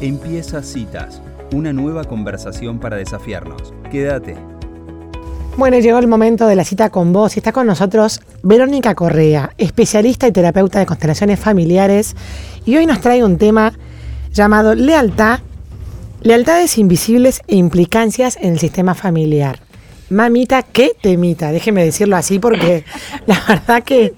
Empieza Citas, una nueva conversación para desafiarnos. Quédate. Bueno, llegó el momento de la cita con vos y está con nosotros Verónica Correa, especialista y terapeuta de constelaciones familiares, y hoy nos trae un tema llamado lealtad, lealtades invisibles e implicancias en el sistema familiar. Mamita, qué temita, déjeme decirlo así porque la verdad que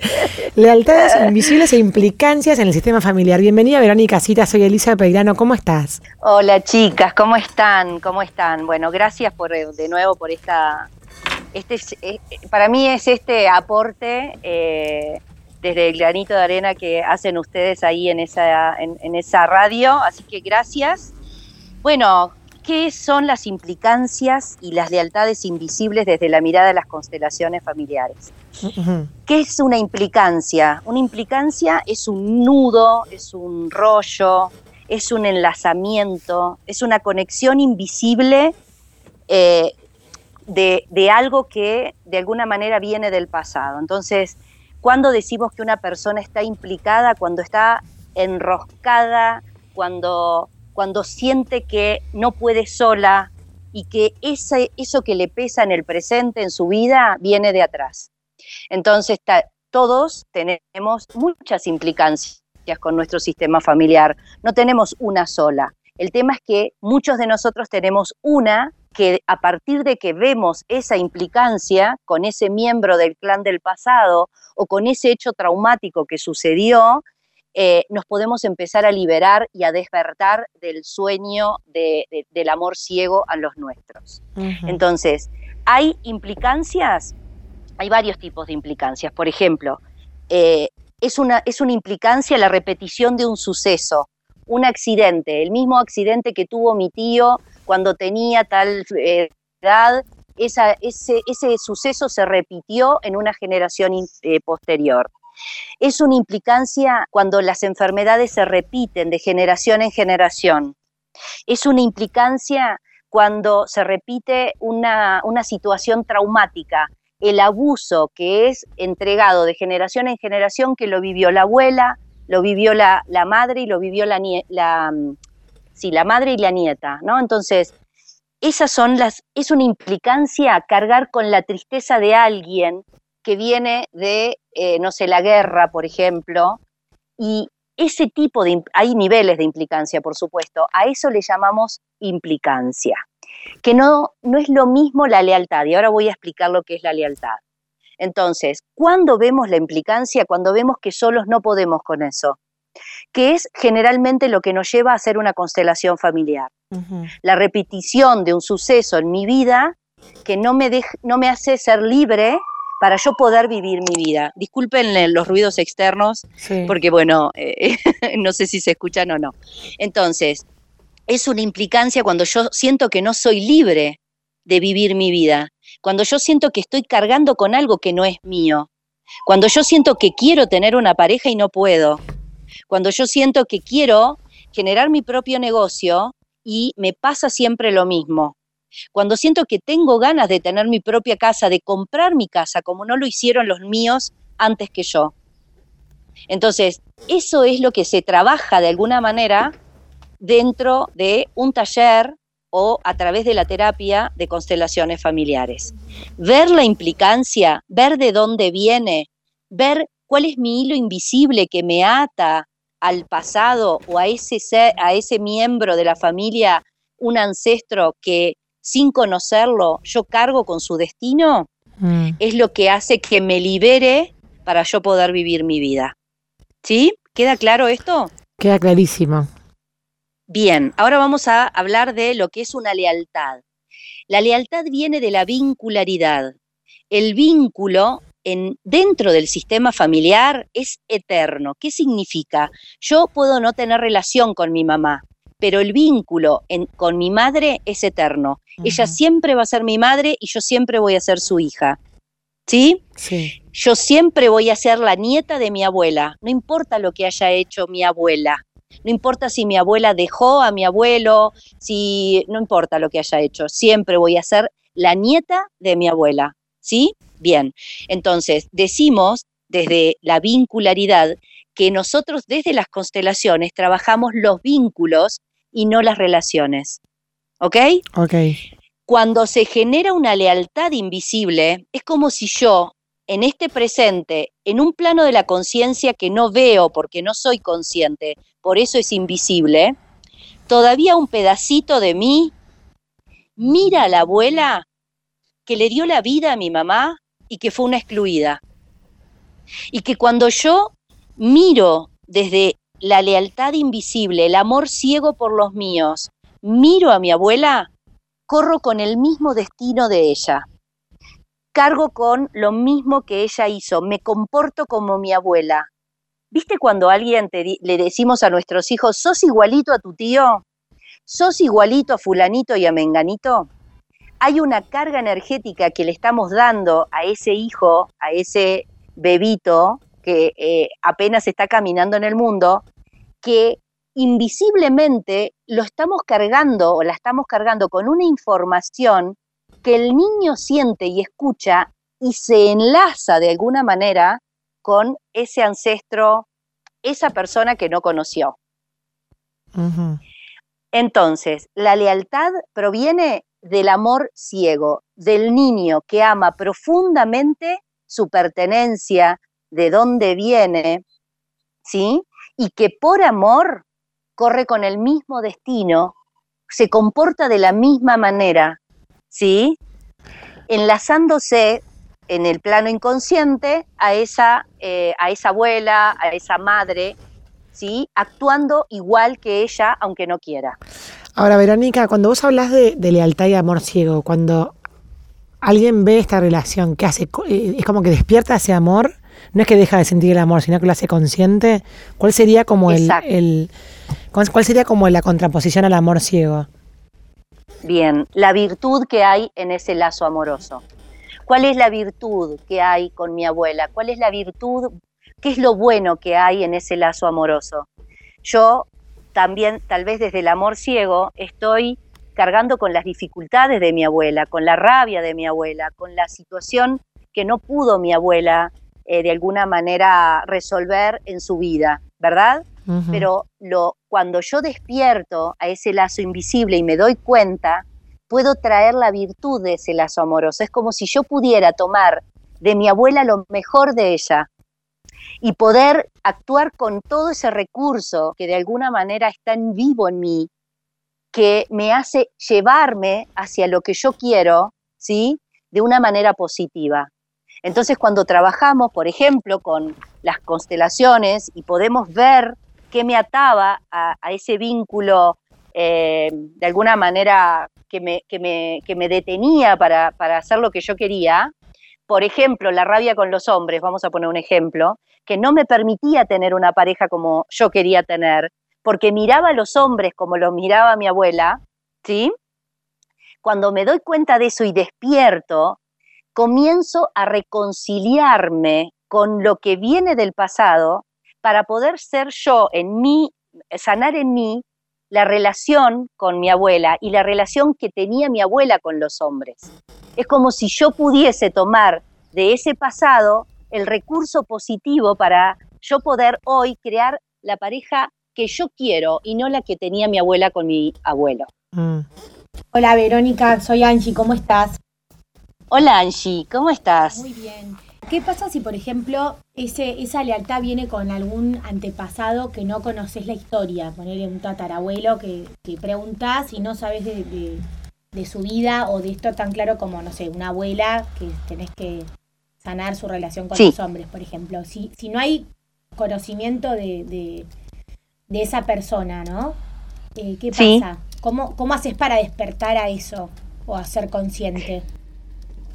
lealtades invisibles e implicancias en el sistema familiar. Bienvenida Verónica Cita, soy Elisa Peirano, ¿cómo estás? Hola chicas, ¿cómo están? ¿Cómo están? Bueno, gracias por eh, de nuevo por esta, este, eh, para mí es este aporte eh, desde el granito de arena que hacen ustedes ahí en esa, en esa radio, así que gracias. Bueno, ¿Qué son las implicancias y las lealtades invisibles desde la mirada de las constelaciones familiares? ¿Qué es una implicancia? Una implicancia es un nudo, es un rollo, es un enlazamiento, es una conexión invisible eh, de, de, algo que de alguna manera viene del pasado. Entonces, cuando decimos que una persona está implicada, cuando está enroscada, cuando cuando siente que no puede sola y que ese, eso que le pesa en el presente, en su vida, viene de atrás. Entonces, todos tenemos muchas implicancias con nuestro sistema familiar, no tenemos una sola. El tema es que muchos de nosotros tenemos una que a partir de que vemos esa implicancia con ese miembro del clan del pasado o con ese hecho traumático que sucedió, eh, nos podemos empezar a liberar y a despertar del sueño del amor ciego a los nuestros. Entonces, hay implicancias, hay varios tipos de implicancias. Por ejemplo, eh, es, una, es una implicancia la repetición de un suceso, un accidente, el mismo accidente que tuvo mi tío cuando tenía tal eh, edad, ese, ese, suceso se repitió en una generación posterior. Es una implicancia cuando las enfermedades se repiten de generación en generación. Es una implicancia cuando se repite una, situación traumática, el abuso que es entregado de generación en generación, que lo vivió la abuela, lo vivió la, madre y lo vivió la, la, sí, la madre y la nieta, ¿no? Entonces, esas son las, es una implicancia cargar con la tristeza de alguien que viene de, eh, no sé, la guerra, por ejemplo, y ese tipo de, hay niveles de implicancia, por supuesto, a eso le llamamos implicancia, que no, no es lo mismo la lealtad, y ahora voy a explicar lo que es la lealtad. Entonces, ¿cuándo vemos la implicancia? Cuando vemos que solos no podemos con eso, que es generalmente lo que nos lleva a hacer una constelación familiar. La repetición de un suceso en mi vida que no me, no me hace ser libre para yo poder vivir mi vida. Disculpen los ruidos externos, porque bueno, eh, no sé si se escuchan o no. Entonces, es una implicancia cuando yo siento que no soy libre de vivir mi vida, cuando yo siento que estoy cargando con algo que no es mío, cuando yo siento que quiero tener una pareja y no puedo, cuando yo siento que quiero generar mi propio negocio y me pasa siempre lo mismo cuando siento que tengo ganas de tener mi propia casa, de comprar mi casa, como no lo hicieron los míos antes que yo. Entonces, eso es lo que se trabaja de alguna manera dentro de un taller o a través de la terapia de constelaciones familiares. Ver la implicancia, ver de dónde viene, ver cuál es mi hilo invisible que me ata al pasado o a ese, a ese miembro de la familia, un ancestro que sin conocerlo, yo cargo con su destino, mm. es lo que hace que me libere para yo poder vivir mi vida. ¿Sí? ¿Queda claro esto? Queda clarísimo. Bien, ahora vamos a hablar de lo que es una lealtad. La lealtad viene de la vincularidad. El vínculo en, dentro del sistema familiar es eterno. ¿Qué significa? Yo puedo no tener relación con mi mamá, pero el vínculo con mi madre es eterno. Ella siempre va a ser mi madre y yo siempre voy a ser su hija. ¿Sí? Sí. Yo siempre voy a ser la nieta de mi abuela, no importa lo que haya hecho mi abuela. No importa si mi abuela dejó a mi abuelo, si no importa lo que haya hecho, siempre voy a ser la nieta de mi abuela. ¿Sí? Bien. Entonces, decimos desde la vincularidad que nosotros desde las constelaciones trabajamos los vínculos y no las relaciones. ¿Ok? Ok. Cuando se genera una lealtad invisible, es como si yo, en este presente, en un plano de la conciencia que no veo porque no soy consciente, por eso es invisible, todavía un pedacito de mí mira a la abuela que le dio la vida a mi mamá y que fue una excluida. Y que cuando yo miro desde la lealtad invisible, el amor ciego por los míos, miro a mi abuela, corro con el mismo destino de ella. Cargo con lo mismo que ella hizo, me comporto como mi abuela. ¿Viste cuando alguien le decimos a nuestros hijos, sos igualito a tu tío? ¿Sos igualito a fulanito y a menganito? Hay una carga energética que le estamos dando a ese hijo, a ese bebito que eh, apenas está caminando en el mundo, que invisiblemente lo estamos cargando o la estamos cargando con una información que el niño siente y escucha y se enlaza de alguna manera con ese ancestro, esa persona que no conoció. Entonces, la lealtad proviene del amor ciego, del niño que ama profundamente su pertenencia, de dónde viene, ¿sí? Y que por amor corre con el mismo destino, se comporta de la misma manera, ¿sí? Enlazándose en el plano inconsciente a esa, eh, a esa abuela, a esa madre, ¿sí? Actuando igual que ella, aunque no quiera. Ahora, Verónica, cuando vos hablas de, lealtad y amor ciego, cuando alguien ve esta relación, ¿qué hace? Eh, ¿Es como que despierta ese amor? No es que deja de sentir el amor, sino que lo hace consciente. ¿Cuál sería como el, el, cuál sería como la contraposición al amor ciego? Bien, la virtud que hay en ese lazo amoroso. ¿Cuál es la virtud que hay con mi abuela? ¿Cuál es la virtud? ¿Qué es lo bueno que hay en ese lazo amoroso? Yo también, tal vez desde el amor ciego, estoy cargando con las dificultades de mi abuela, con la rabia de mi abuela, con la situación que no pudo mi abuela eh, de alguna manera resolver en su vida, ¿verdad? Pero lo, cuando yo despierto a ese lazo invisible y me doy cuenta, puedo traer la virtud de ese lazo amoroso. Es como si yo pudiera tomar de mi abuela lo mejor de ella y poder actuar con todo ese recurso que de alguna manera está en vivo en mí, que me hace llevarme hacia lo que yo quiero, ¿sí? De una manera positiva. Entonces, cuando trabajamos, por ejemplo, con las constelaciones y podemos ver qué me ataba a, ese vínculo eh, de alguna manera que me, que me, detenía para, para, hacer lo que yo quería, por ejemplo, la rabia con los hombres, vamos a poner un ejemplo, que no me permitía tener una pareja como yo quería tener, porque miraba a los hombres como los miraba mi abuela, ¿sí? Cuando me doy cuenta de eso y despierto, comienzo a reconciliarme con lo que viene del pasado para poder ser yo en mí, sanar en mí la relación con mi abuela y la relación que tenía mi abuela con los hombres. Es como si yo pudiese tomar de ese pasado el recurso positivo para yo poder hoy crear la pareja que yo quiero y no la que tenía mi abuela con mi abuelo. Mm. Hola Verónica, soy Angie, ¿cómo estás? Hola Angie, ¿cómo estás? Muy bien. ¿Qué pasa si, por ejemplo, ese, esa lealtad viene con algún antepasado que no conoces la historia? Ponerle un tatarabuelo que, que preguntás y no sabes de, su vida o de esto tan claro como, no sé, una abuela que tenés que sanar su relación con los hombres, por ejemplo. Si, si no hay conocimiento de, de, esa persona, ¿no? Eh, ¿Qué pasa? ¿Cómo, ¿Cómo haces para despertar a eso o a ser consciente?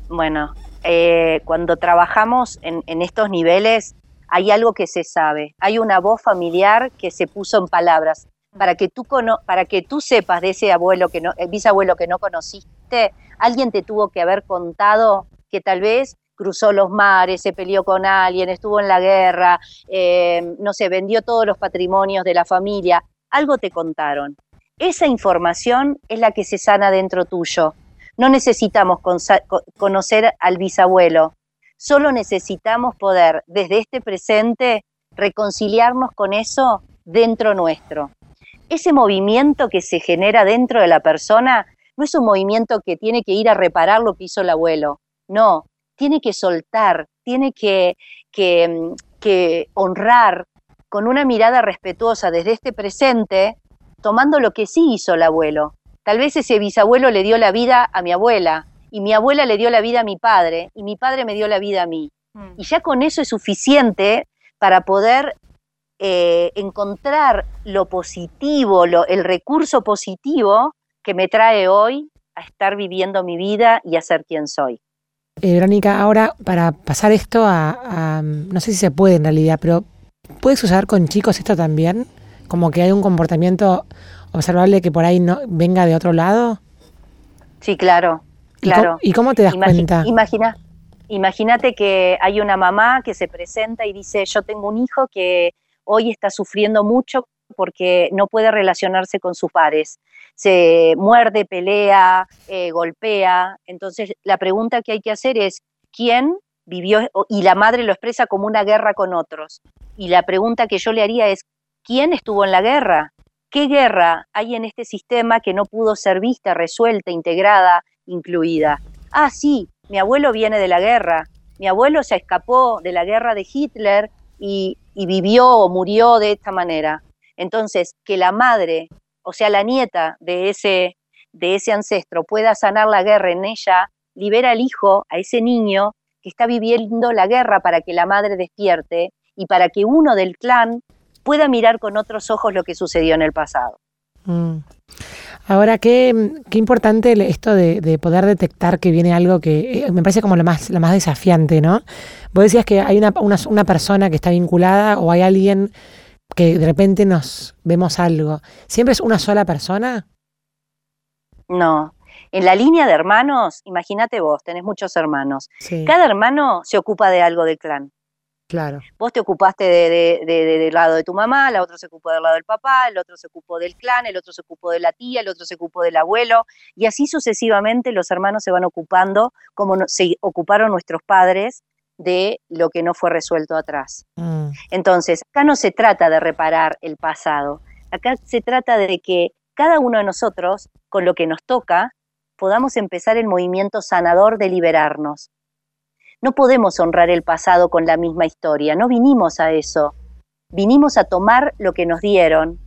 Bueno, eh, cuando trabajamos en, estos niveles, hay algo que se sabe, hay una voz familiar que se puso en palabras. Para que tú, para que tú sepas de ese abuelo que no, el bisabuelo que no conociste, alguien te tuvo que haber contado que tal vez cruzó los mares, se peleó con alguien, estuvo en la guerra, eh, no sé, vendió todos los patrimonios de la familia. Algo te contaron. Esa información es la que se sana dentro tuyo. No necesitamos conocer al bisabuelo, solo necesitamos poder desde este presente reconciliarnos con eso dentro nuestro. ese movimiento que se genera dentro de la persona no es un movimiento que tiene que ir a reparar lo que hizo el abuelo, no, tiene que soltar, tiene que, que, mm, que honrar con una mirada respetuosa desde este presente, tomando lo que sí hizo el abuelo. Tal vez ese bisabuelo le dio la vida a mi abuela, y mi abuela le dio la vida a mi padre, y mi padre me dio la vida a mí. Mm. Y ya con eso es suficiente para poder eh, encontrar lo positivo, lo, el recurso positivo que me trae hoy a estar viviendo mi vida y a ser quien soy. Eh, Verónica, ahora para pasar esto a, no sé si se puede en realidad, pero ¿puedes usar con chicos esto también? Como que hay un comportamiento observable que por ahí no venga de otro lado. Sí, claro, claro. ¿Y cómo, te das cuenta? Imagina, imagínate que hay una mamá que se presenta y dice, yo tengo un hijo que hoy está sufriendo mucho porque no puede relacionarse con sus pares. Se muerde, pelea, eh, golpea. Entonces, la pregunta que hay que hacer es, ¿quién vivió? Y la madre lo expresa como una guerra con otros. Y la pregunta que yo le haría es, ¿quién estuvo en la guerra? ¿Qué guerra hay en este sistema que no pudo ser vista, resuelta, integrada, incluida? Ah, sí, mi abuelo viene de la guerra. Mi abuelo se escapó de la guerra de Hitler y, vivió o murió de esta manera. Entonces, que la madre, o sea, la nieta de ese, de ese ancestro pueda sanar la guerra en ella, libera al hijo, a ese niño que está viviendo la guerra para que la madre despierte y para que uno del clan pueda mirar con otros ojos lo que sucedió en el pasado. Mm. Ahora, qué, qué importante esto de, poder detectar que viene algo que eh, me parece como lo más, lo más desafiante, ¿no? Vos decías que hay una, una, persona que está vinculada o hay alguien que de repente nos vemos algo. ¿Siempre es una sola persona? No. En la línea de hermanos, imagínate vos, tenés muchos hermanos. Cada hermano se ocupa de algo del clan. Claro. Vos te ocupaste de, del lado de tu mamá, la otra se ocupó del lado del papá, el otro se ocupó del clan, el otro se ocupó de la tía, el otro se ocupó del abuelo, y así sucesivamente los hermanos se van ocupando como se ocuparon nuestros padres de lo que no fue resuelto atrás. Mm. Entonces, acá no se trata de reparar el pasado, acá se trata de que cada uno de nosotros, con lo que nos toca, podamos empezar el movimiento sanador de liberarnos no podemos honrar el pasado con la misma historia, no vinimos a eso. Vinimos a tomar lo que nos dieron,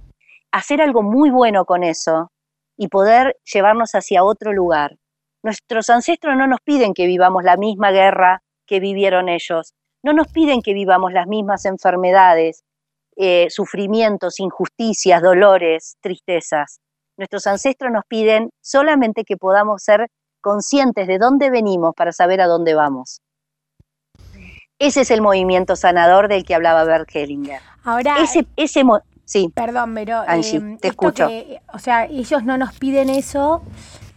hacer algo muy bueno con eso y poder llevarnos hacia otro lugar. Nuestros ancestros no nos piden que vivamos la misma guerra que vivieron ellos, no nos piden que vivamos las mismas enfermedades, eh, sufrimientos, injusticias, dolores, tristezas. Nuestros ancestros nos piden solamente que podamos ser conscientes de dónde venimos para saber a dónde vamos. Ese es el movimiento sanador del que hablaba Bert Hellinger. Ahora, ese, ese sí. Perdón, pero em, te escucho. o sea, ellos no nos piden eso,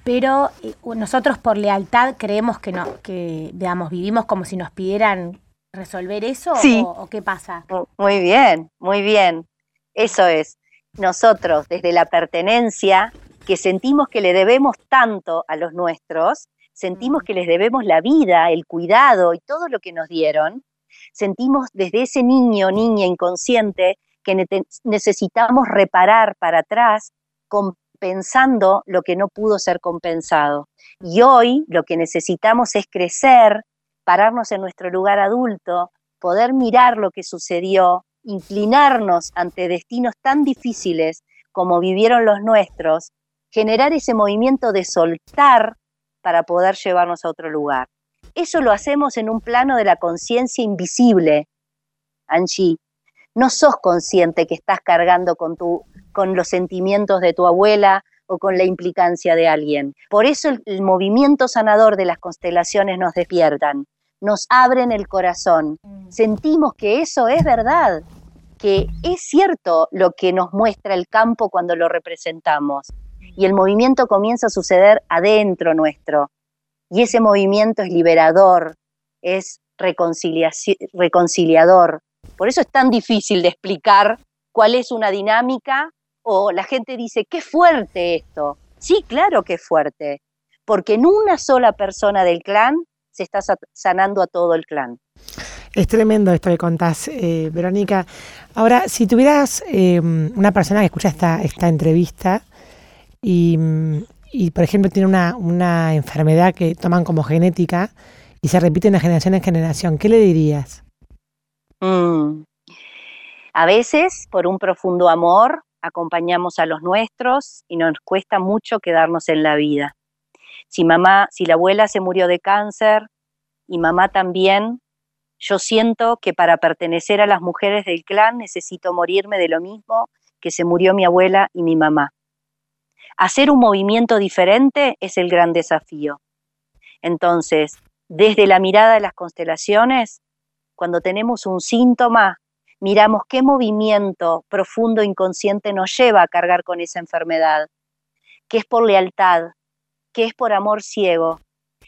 pero eh, nosotros por lealtad creemos que no, que digamos vivimos como si nos pidieran resolver eso sí. o, qué pasa. Muy bien, muy bien. Eso es. Nosotros desde la pertenencia que sentimos que le debemos tanto a los nuestros, sentimos que les debemos la vida, el cuidado y todo lo que nos dieron, sentimos desde ese niño, niña inconsciente, que necesitamos reparar para atrás compensando lo que no pudo ser compensado. Y hoy lo que necesitamos es crecer, pararnos en nuestro lugar adulto, poder mirar lo que sucedió, inclinarnos ante destinos tan difíciles como vivieron los nuestros, generar ese movimiento de soltar para poder llevarnos a otro lugar. Eso lo hacemos en un plano de la conciencia invisible, Angie. No sos consciente que estás cargando con, tu, con los sentimientos de tu abuela o con la implicancia de alguien. Por eso el, el movimiento sanador de las constelaciones nos despiertan, nos abren el corazón. Mm. Sentimos que eso es verdad, que es cierto lo que nos muestra el campo cuando lo representamos y el movimiento comienza a suceder adentro nuestro. Y ese movimiento es liberador, es reconciliador. Por eso es tan difícil de explicar cuál es una dinámica o la gente dice, qué fuerte esto. Sí, claro que es fuerte, porque en una sola persona del clan se está sanando a todo el clan. Es tremendo esto que contás, eh, Verónica. Ahora, si tuvieras eh, una persona que escucha esta, esta entrevista y, por ejemplo, tiene una, una enfermedad que toman como genética y se repite de generación en generación, ¿qué le dirías? Mm. A veces, por un profundo amor, acompañamos a los nuestros y nos cuesta mucho quedarnos en la vida. Si mamá, si la abuela se murió de cáncer y mamá también, yo siento que para pertenecer a las mujeres del clan necesito morirme de lo mismo que se murió mi abuela y mi mamá. Hacer un movimiento diferente es el gran desafío. Entonces, desde la mirada de las constelaciones, cuando tenemos un síntoma, miramos qué movimiento profundo inconsciente nos lleva a cargar con esa enfermedad, que es por lealtad, que es por amor ciego,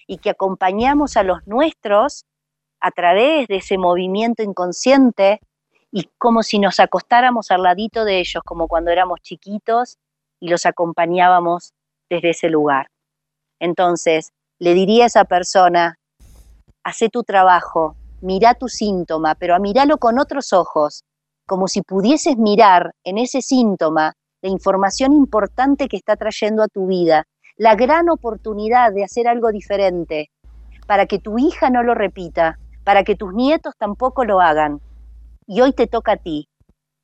y que acompañamos a los nuestros a través de ese movimiento inconsciente y como si nos acostáramos al ladito de ellos, como cuando éramos chiquitos y los acompañábamos desde ese lugar. Entonces, le diría a esa persona, hace tu trabajo, mira tu síntoma, pero a mirarlo con otros ojos, como si pudieses mirar en ese síntoma la información importante que está trayendo a tu vida, la gran oportunidad de hacer algo diferente, para que tu hija no lo repita, para que tus nietos tampoco lo hagan. Y hoy te toca a ti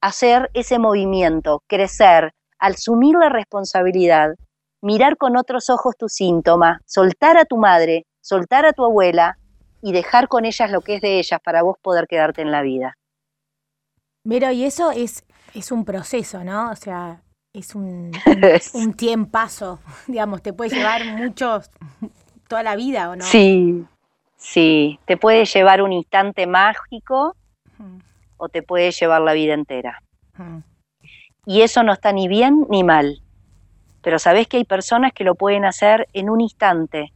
hacer ese movimiento, crecer, asumir la responsabilidad, mirar con otros ojos tu síntoma, soltar a tu madre, soltar a tu abuela y dejar con ellas lo que es de ellas para vos poder quedarte en la vida. Pero y eso es, es un proceso, ¿no? O sea, es un, un, tiempazo, digamos, te puede llevar mucho, toda la vida, ¿o no? Sí, sí, te puede llevar un instante mágico o te puede llevar la vida entera. Y eso no está ni bien ni mal, pero sabés que hay personas que lo pueden hacer en un instante,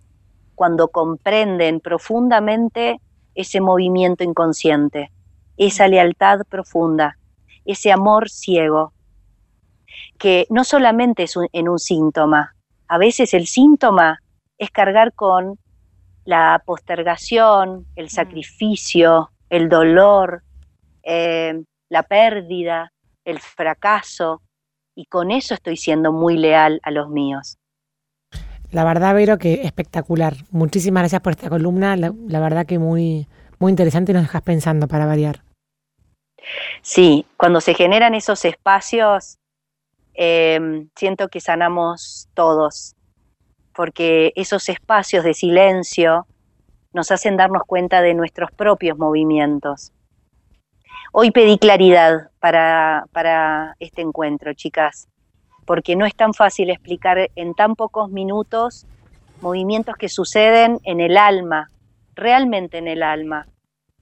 cuando comprenden profundamente ese movimiento inconsciente, esa lealtad profunda, ese amor ciego, que no solamente es en un síntoma, a veces el síntoma es cargar con la postergación, el mm. sacrificio, el dolor, eh, la pérdida, el fracaso, y con eso estoy siendo muy leal a los míos. La verdad, Vero, que espectacular. Muchísimas gracias por esta columna. La, verdad que muy, muy interesante y nos dejas pensando para variar. Sí, cuando se generan esos espacios, eh, siento que sanamos todos, porque esos espacios de silencio nos hacen darnos cuenta de nuestros propios movimientos. Hoy pedí claridad para, para este encuentro, chicas porque no es tan fácil explicar en tan pocos minutos movimientos que suceden en el alma, realmente en el alma.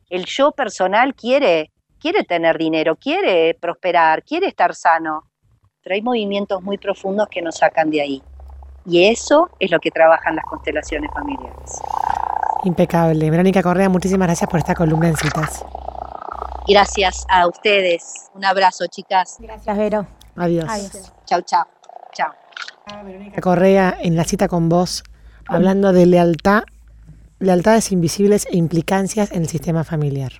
El yo personal quiere, quiere tener dinero, quiere prosperar, quiere estar sano, pero hay movimientos muy profundos que nos sacan de ahí. Y eso es lo que trabajan las constelaciones familiares. Impecable. Verónica Correa, muchísimas gracias por esta columna en citas. Gracias a ustedes. Un abrazo, chicas. Gracias, Vero. Adiós. Chao, chao. Chao. Verónica Correa en la cita con vos, hablando de lealtad, lealtades invisibles e implicancias en el sistema familiar.